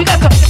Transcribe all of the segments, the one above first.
You got some.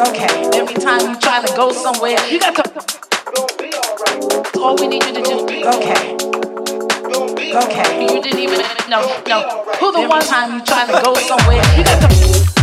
Okay. Every time you try to go somewhere, you got to. Right. All we need you to do. Okay. Okay. You didn't even know. No. Who the Every one time you try to go somewhere, you got to.